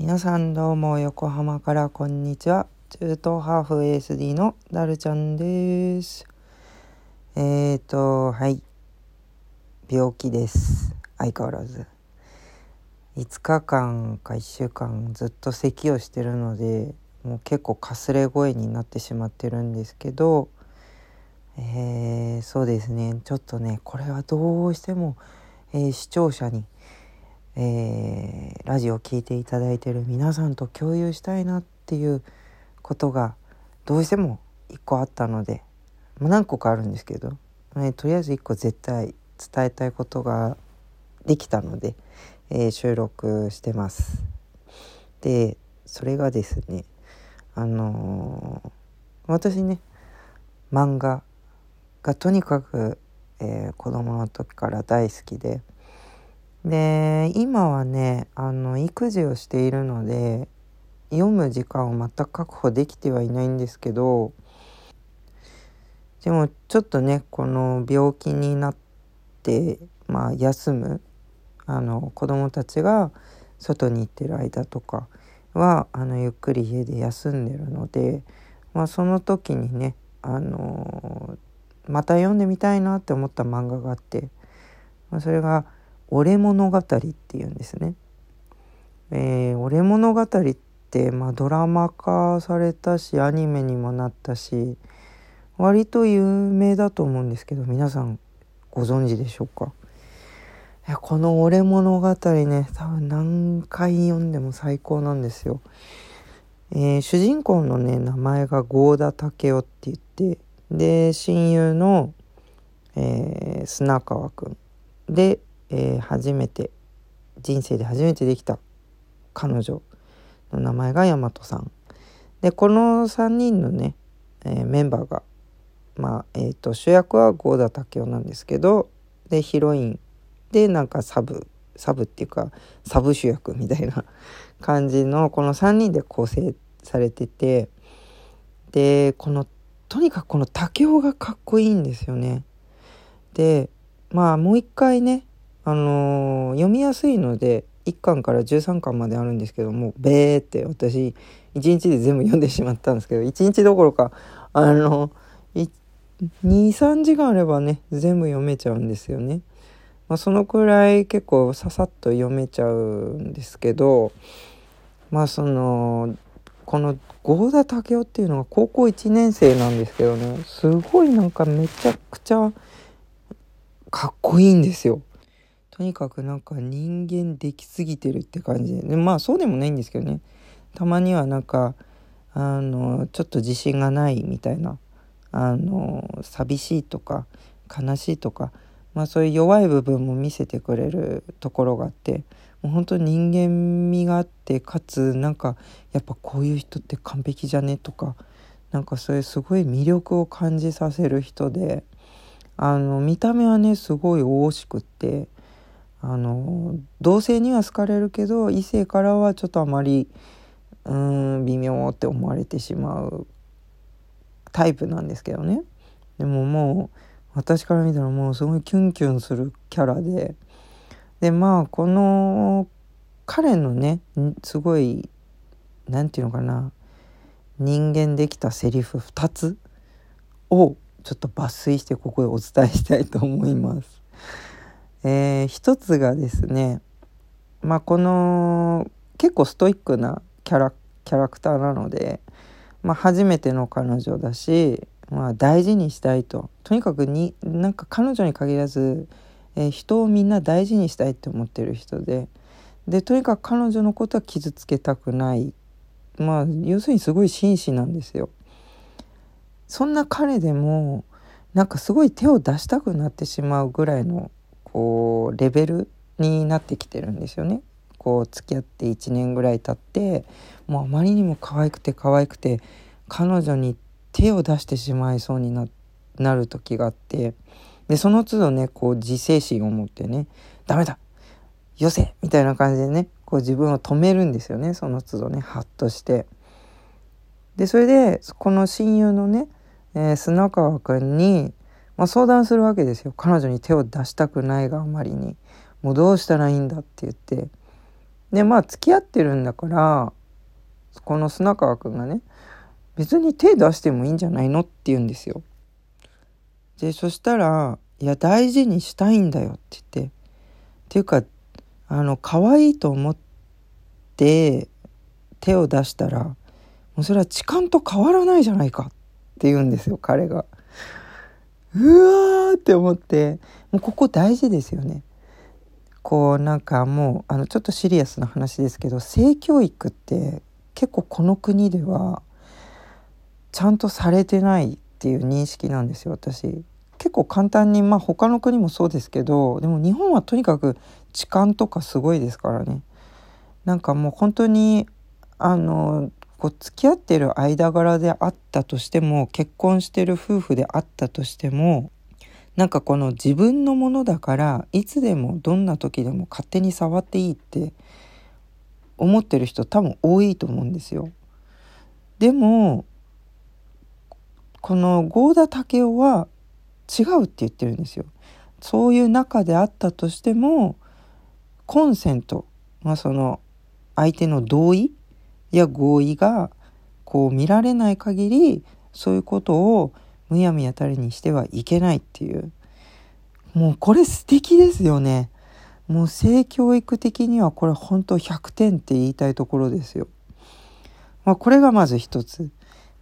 皆さんどうも横浜からこんにちは。中東ハーフ ASD のダルちゃんです。えーとはい。病気です。相変わらず。5日間か1週間ずっと咳をしてるのでもう結構かすれ声になってしまってるんですけどえー、そうですね。ちょっとねこれはどうしても、えー、視聴者にえー、ラジオを聴いていただいてる皆さんと共有したいなっていうことがどうしても1個あったので、まあ、何個かあるんですけど、ね、とりあえず1個絶対伝えたいことができたので、えー、収録してます。でそれがですねあのー、私ね漫画がとにかく、えー、子供の時から大好きで。で今はねあの育児をしているので読む時間を全く確保できてはいないんですけどでもちょっとねこの病気になってまあ休むあの子供たちが外に行ってる間とかはあのゆっくり家で休んでるので、まあ、その時にねあのまた読んでみたいなって思った漫画があって、まあ、それが「俺物語っていうんですね。えー、俺物語って、まあ、ドラマ化されたしアニメにもなったし割と有名だと思うんですけど皆さんご存知でしょうか？いやこの「俺物語ね」多分何回読んでも最高なんですよ。えー、主人公のね名前が郷田武雄って言ってで親友の、えー、砂川くんでえー、初めて人生で初めてできた彼女の名前が大和さんでこの3人のね、えー、メンバーがまあえーと、主役は郷田武雄なんですけどでヒロインでなんかサブサブっていうかサブ主役みたいな 感じのこの3人で構成されててでこのとにかくこの武雄がかっこいいんですよね。でまあもう一回ねあのー、読みやすいので1巻から13巻まであるんですけどもべーって私1日で全部読んでしまったんですけど1日どころかあの23時間あればね全部読めちゃうんですよね。まあ、そのくらい結構ささっと読めちゃうんですけどまあそのこの郷田武雄っていうのが高校1年生なんですけどねすごいなんかめちゃくちゃかっこいいんですよ。とにかくなんか人間できすぎてるって感じでまあそうでもないんですけどね。たまにはなんかあのちょっと自信がないみたいなあの寂しいとか悲しいとか、まあ、そういう弱い部分も見せてくれるところがあってもう本当に人間味があってかつなんかやっぱこういう人って完璧じゃねとかなんかそういうすごい魅力を感じさせる人であの見た目はねすごい大しくってあの同性には好かれるけど異性からはちょっとあまりうん微妙って思われてしまうタイプなんですけどねでももう私から見たらもうすごいキュンキュンするキャラででまあこの彼のねすごい何て言うのかな人間できたセリフ2つをちょっと抜粋してここでお伝えしたいと思います。えー、一つがですねまあこの結構ストイックなキャラキャラクターなので、まあ、初めての彼女だし、まあ、大事にしたいととにかくになんか彼女に限らず、えー、人をみんな大事にしたいって思ってる人ででとにかく彼女のことは傷つけたくないまあ要するにすごい紳士なんですよ。そんな彼でもなんかすごい手を出したくなってしまうぐらいのこうレベルになってきてるんですよね。こう付き合って1年ぐらい経ってもうあまりにも可愛くて可愛くて彼女に手を出してしまいそうにななる時があってでその都度ねこう自制心を持ってね「ダメだよせ!」みたいな感じでねこう自分を止めるんですよねその都度ねハッとして。でそれでこの親友のね、えー、砂川くんにまあ、相談するわけですよ彼女に手を出したくないがあまりにもうどうしたらいいんだって言ってでまあ付き合ってるんだからこの砂川くんがね別に手出してもいいんじゃないのって言うんですよ。でそしたら「いや大事にしたいんだよ」って言ってっていうかあの可愛いと思って手を出したらもうそれは痴漢と変わらないじゃないかって言うんですよ彼が。うわーって思ってもうここ大事ですよね。こうなんかもうあのちょっとシリアスな話ですけど性教育って結構この国ではちゃんとされてないっていう認識なんですよ私。結構簡単にまあ他の国もそうですけどでも日本はとにかく痴漢とかすごいですからね。なんかもう本当にあのこう付き合ってる間柄であったとしても結婚してる夫婦であったとしてもなんかこの自分のものだからいつでもどんな時でも勝手に触っていいって思ってる人多分多いと思うんですよ。でもこの合田武雄は違うって言ってるんですよ。そういう中であったとしてもコンセント、まあ、その相手の同意や合意がこう見られない限りそういうことをむやみやたりにしてはいけないっていうもうこれ素敵ですよねもう性教育的にはこれ本当100点って言いたいところですよ。まあ、これがまず一つ。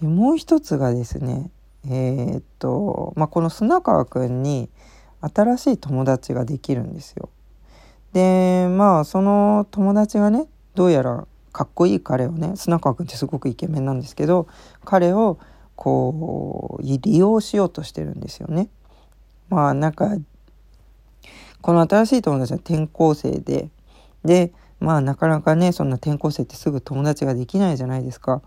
でもう一つがですねえー、っと、まあ、この砂川くんに新しい友達ができるんですよ。でまあその友達がねどうやらかっこいい彼をね砂川くんってすごくイケメンなんですけど彼をこう利用しようとしてるんですよね。まあなんかこの新しい友達は転校生ででまあなかなかねそんな転校生ってすぐ友達ができないじゃないですか。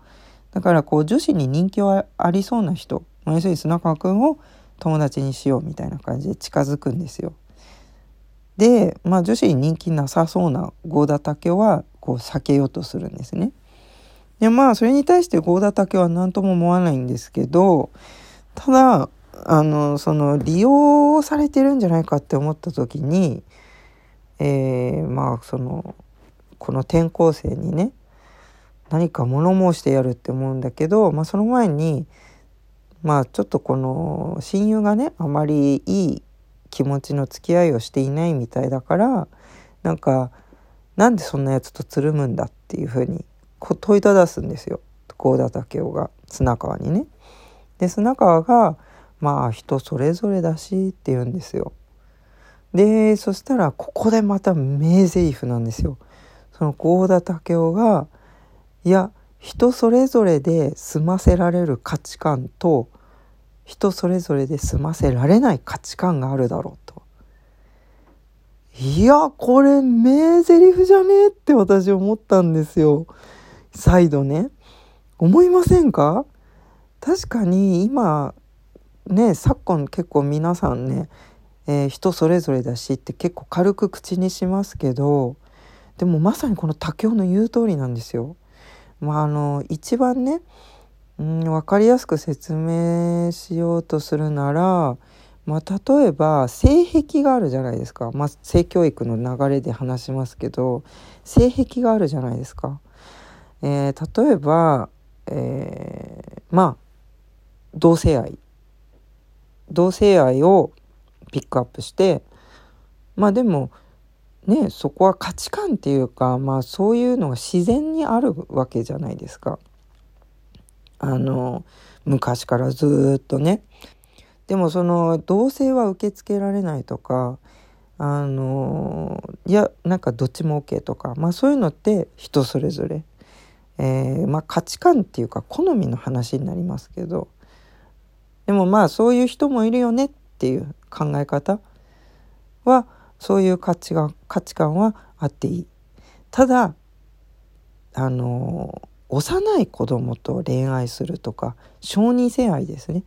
だからこう女子に人気はありそうな人、まあ、要するに砂川くんを友達にしようみたいな感じで近づくんですよ。で、まあ、女子に人気なさそうな合田武はこう避けようとするんですね。でまあそれに対して合田武は何とも思わないんですけどただあのその利用されてるんじゃないかって思った時に、えー、まあそのこの転校生にね何か物申してやるって思うんだけど、まあ、その前にまあちょっとこの親友がねあまりいい気持ちの付き合いをしていないみたいだからなんかなんでそんなやつとつるむんだっていうふうに問いただすんですよ幸田武雄が砂川にね。で砂川が「まあ人それぞれだし」って言うんですよ。でそしたらここでまた名台詞なんですよ。その幸田武雄が「いや人それぞれで済ませられる価値観と人それぞれで済ませられない価値観があるだろうと。いや、これ名台詞じゃねえって私思ったんですよ。再度ね。思いませんか？確かに今、ね、昨今結構皆さんね、えー、人それぞれだしって結構軽く口にしますけど、でもまさにこの竹雄の言う通りなんですよ。まあ、あの、一番ね、うん、分かりやすく説明しようとするなら、まあ、例えば性癖があるじゃないですか、まあ、性教育の流れで話しますけど性癖があるじゃないですか。えー、例えば、えー、まあ同性愛同性愛をピックアップしてまあでもねそこは価値観っていうかまあそういうのが自然にあるわけじゃないですか。あの昔からずっとね。でもその同性は受け付けられないとかあのいやなんかどっちも OK とかまあそういうのって人それぞれ、えー、まあ、価値観っていうか好みの話になりますけど。でもまあそういう人もいるよねっていう考え方はそういう価値観価値観はあっていい。ただあの幼い子供と恋愛するとか小児性愛ですね、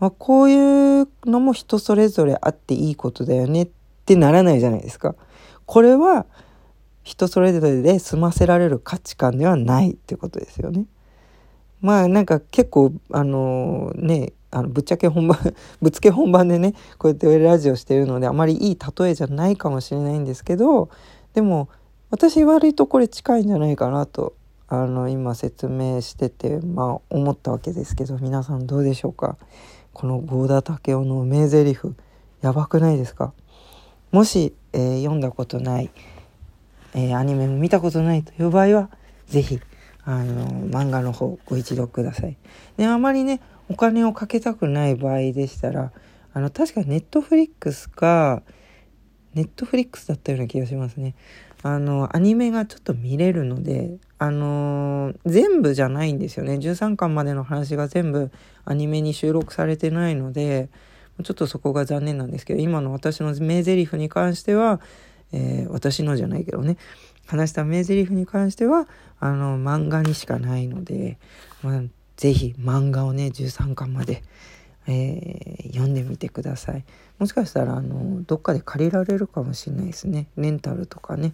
まあ、こういうのも人それぞれあっていいことだよねってならないじゃないですか。これは人それぞれで済ませられる価値観ではないってことですよね。まあなんか結構あのねあのぶっちゃけ本番 ぶつけ本番でねこうやってラジオしてるのであまりいい例えじゃないかもしれないんですけどでも私割とこれ近いんじゃないかなとあの今説明しててまあ思ったわけですけど皆さんどうでしょうか？この郷田武雄の名台詞やばくないですか？もし、えー、読んだことない、えー、アニメも見たことないという場合は是非あの漫画の方ご一読ください。であまりねお金をかけたくない場合でしたらあの確かネットフリックスかネットフリックスだったような気がしますね。あのアニメがちょっと見れるのであの、全部じゃないんですよね。13巻までの話が全部アニメに収録されてないのでちょっとそこが残念なんですけど今の私の名台詞に関しては、えー、私のじゃないけどね。話した名台詞に関してはあの漫画にしかないので、まあ、ぜひ漫画をね13巻まで、えー、読んでみてください。もしかしたらあのどっかで借りられるかもしれないですね。レンタルとかね、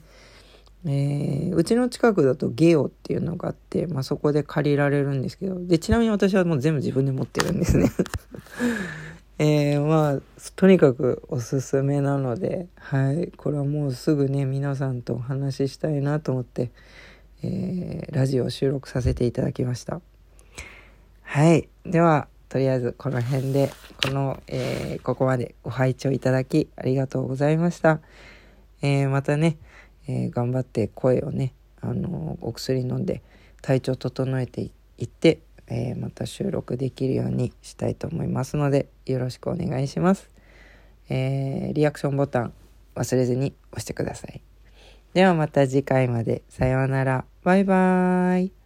えー、うちの近くだとゲオっていうのがあって、まあ、そこで借りられるんですけどでちなみに私はもう全部自分で持ってるんですね。えー、まあとにかくおすすめなのではいこれはもうすぐね皆さんとお話ししたいなと思って、えー、ラジオを収録させていただきました。はいではとりあえずこの辺でこの、えー、ここまでご拝聴いただきありがとうございました、えー、またね、えー、頑張って声をねあのお薬飲んで体調整えていって、えまた収録できるようにしたいと思いますのでよろしくお願いします、えリアクションボタン忘れずに押してください。ではまた次回まで。さようなら。バイバーイ。